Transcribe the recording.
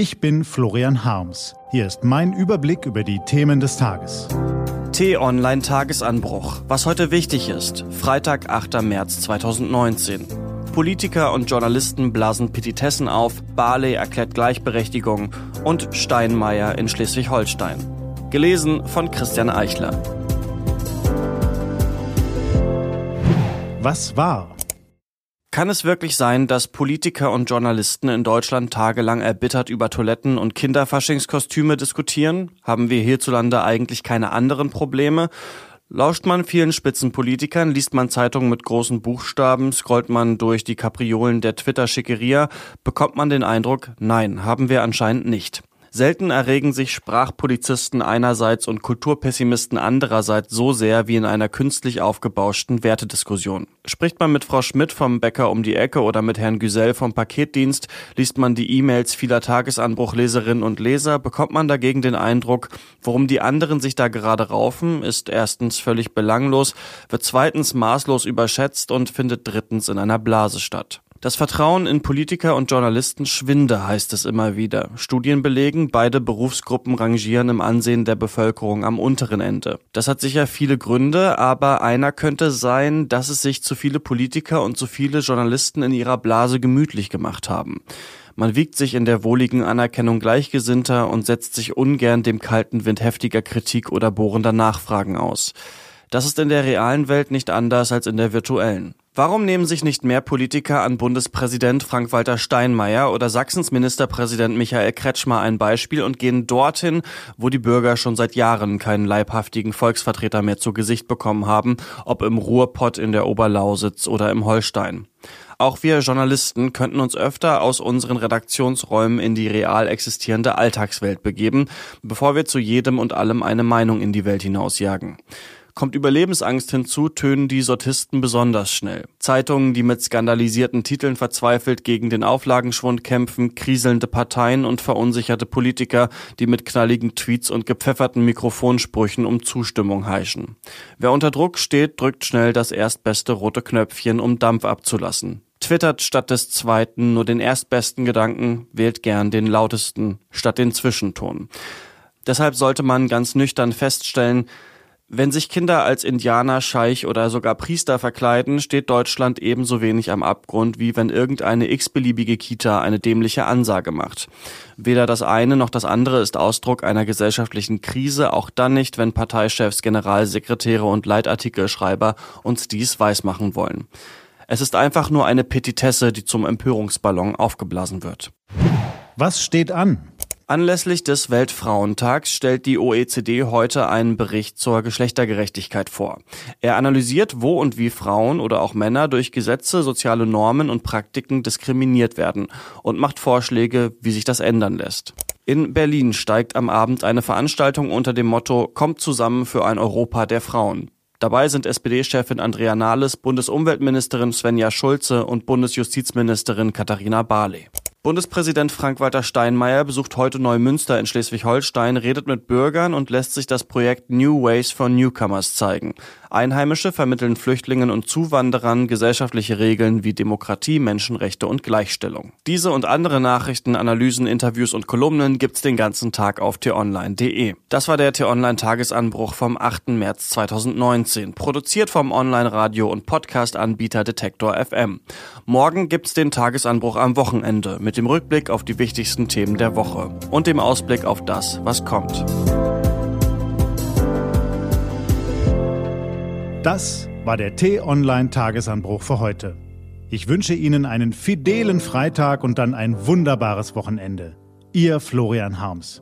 Ich bin Florian Harms. Hier ist mein Überblick über die Themen des Tages. T-Online Tagesanbruch. Was heute wichtig ist. Freitag, 8. März 2019. Politiker und Journalisten blasen Petitessen auf, Barley erklärt Gleichberechtigung und Steinmeier in Schleswig-Holstein. Gelesen von Christian Eichler. Was war? Kann es wirklich sein, dass Politiker und Journalisten in Deutschland tagelang erbittert über Toiletten und Kinderfaschingskostüme diskutieren? Haben wir hierzulande eigentlich keine anderen Probleme? Lauscht man vielen Spitzenpolitikern, liest man Zeitungen mit großen Buchstaben, scrollt man durch die Kapriolen der Twitter-Schickeria, bekommt man den Eindruck, nein, haben wir anscheinend nicht. Selten erregen sich Sprachpolizisten einerseits und Kulturpessimisten andererseits so sehr wie in einer künstlich aufgebauschten Wertediskussion. Spricht man mit Frau Schmidt vom Bäcker um die Ecke oder mit Herrn Güsell vom Paketdienst, liest man die E-Mails vieler Tagesanbruchleserinnen und Leser, bekommt man dagegen den Eindruck, worum die anderen sich da gerade raufen, ist erstens völlig belanglos, wird zweitens maßlos überschätzt und findet drittens in einer Blase statt. Das Vertrauen in Politiker und Journalisten schwinde, heißt es immer wieder. Studien belegen, beide Berufsgruppen rangieren im Ansehen der Bevölkerung am unteren Ende. Das hat sicher viele Gründe, aber einer könnte sein, dass es sich zu viele Politiker und zu viele Journalisten in ihrer Blase gemütlich gemacht haben. Man wiegt sich in der wohligen Anerkennung Gleichgesinnter und setzt sich ungern dem kalten Wind heftiger Kritik oder bohrender Nachfragen aus. Das ist in der realen Welt nicht anders als in der virtuellen. Warum nehmen sich nicht mehr Politiker an Bundespräsident Frank-Walter Steinmeier oder Sachsens Ministerpräsident Michael Kretschmer ein Beispiel und gehen dorthin, wo die Bürger schon seit Jahren keinen leibhaftigen Volksvertreter mehr zu Gesicht bekommen haben, ob im Ruhrpott in der Oberlausitz oder im Holstein? Auch wir Journalisten könnten uns öfter aus unseren Redaktionsräumen in die real existierende Alltagswelt begeben, bevor wir zu jedem und allem eine Meinung in die Welt hinausjagen. Kommt Überlebensangst hinzu, tönen die Sortisten besonders schnell. Zeitungen, die mit skandalisierten Titeln verzweifelt gegen den Auflagenschwund kämpfen, kriselnde Parteien und verunsicherte Politiker, die mit knalligen Tweets und gepfefferten Mikrofonsprüchen um Zustimmung heischen. Wer unter Druck steht, drückt schnell das erstbeste rote Knöpfchen, um Dampf abzulassen. Twittert statt des zweiten nur den erstbesten Gedanken, wählt gern den lautesten statt den Zwischenton. Deshalb sollte man ganz nüchtern feststellen, wenn sich Kinder als Indianer, Scheich oder sogar Priester verkleiden, steht Deutschland ebenso wenig am Abgrund, wie wenn irgendeine x-beliebige Kita eine dämliche Ansage macht. Weder das eine noch das andere ist Ausdruck einer gesellschaftlichen Krise, auch dann nicht, wenn Parteichefs, Generalsekretäre und Leitartikelschreiber uns dies weismachen wollen. Es ist einfach nur eine Petitesse, die zum Empörungsballon aufgeblasen wird. Was steht an? Anlässlich des Weltfrauentags stellt die OECD heute einen Bericht zur Geschlechtergerechtigkeit vor. Er analysiert, wo und wie Frauen oder auch Männer durch Gesetze, soziale Normen und Praktiken diskriminiert werden und macht Vorschläge, wie sich das ändern lässt. In Berlin steigt am Abend eine Veranstaltung unter dem Motto Kommt zusammen für ein Europa der Frauen. Dabei sind SPD-Chefin Andrea Nahles, Bundesumweltministerin Svenja Schulze und Bundesjustizministerin Katharina Barley. Bundespräsident Frank-Walter Steinmeier besucht heute Neumünster in Schleswig-Holstein, redet mit Bürgern und lässt sich das Projekt New Ways for Newcomers zeigen. Einheimische vermitteln Flüchtlingen und Zuwanderern gesellschaftliche Regeln wie Demokratie, Menschenrechte und Gleichstellung. Diese und andere Nachrichten, Analysen, Interviews und Kolumnen gibt's den ganzen Tag auf t-online.de. Das war der t-online Tagesanbruch vom 8. März 2019, produziert vom Online-Radio und Podcast-Anbieter Detektor FM. Morgen gibt's den Tagesanbruch am Wochenende mit dem Rückblick auf die wichtigsten Themen der Woche und dem Ausblick auf das, was kommt. Das war der T-Online-Tagesanbruch für heute. Ich wünsche Ihnen einen fidelen Freitag und dann ein wunderbares Wochenende. Ihr Florian Harms.